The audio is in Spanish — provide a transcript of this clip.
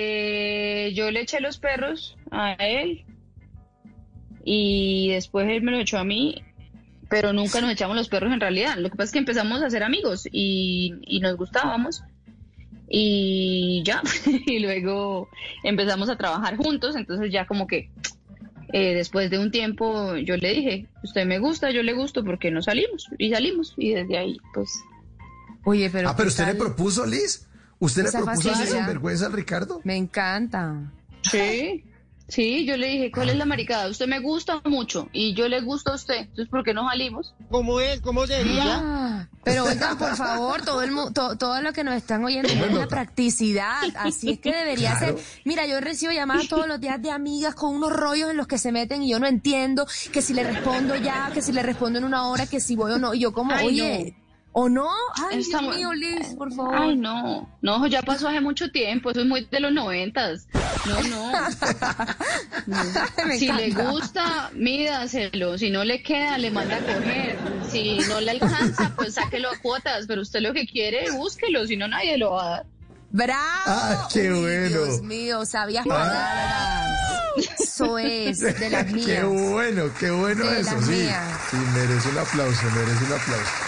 Eh, yo le eché los perros a él y después él me lo echó a mí, pero nunca nos echamos los perros en realidad. Lo que pasa es que empezamos a ser amigos y, y nos gustábamos y ya, y luego empezamos a trabajar juntos, entonces ya como que eh, después de un tiempo yo le dije, usted me gusta, yo le gusto, porque no salimos? Y salimos y desde ahí pues... Oye, pero. Ah, pero ¿qué usted le propuso, Liz. ¿Usted le Esa propuso facilidad? sinvergüenza al Ricardo? Me encanta. Sí, sí, yo le dije, ¿cuál es la maricada? Usted me gusta mucho y yo le gusto a usted, entonces ¿por qué no salimos? ¿Cómo es? ¿Cómo sería? Ah, pero oigan, por favor, todo el mu- to- todo lo que nos están oyendo es una practicidad. Así es que debería Claro. ser. Mira, yo recibo llamadas todos los días de amigas con unos rollos en los que se meten y yo no entiendo que si le respondo ya, que si le respondo en una hora, que si voy o no. Y yo como, Ay, oye, ¿o no? Ay, Está Dios mío, Liz, por favor. Ay, no, no, ya pasó hace mucho tiempo, eso es muy de los noventas. No, no. No. Si le gusta, mídaselo. Si no le queda, le manda a coger. Si no le alcanza, pues sáquelo a cuotas. Pero usted lo que quiere, búsquelo. Si no, nadie lo va a dar. ¡Bravo! Ah, qué Uy, bueno. Dios mío, sabias palabras. Eso es, de las mías. Qué bueno, qué bueno De eso, las sí. mías. Sí, merece un aplauso, merece un aplauso.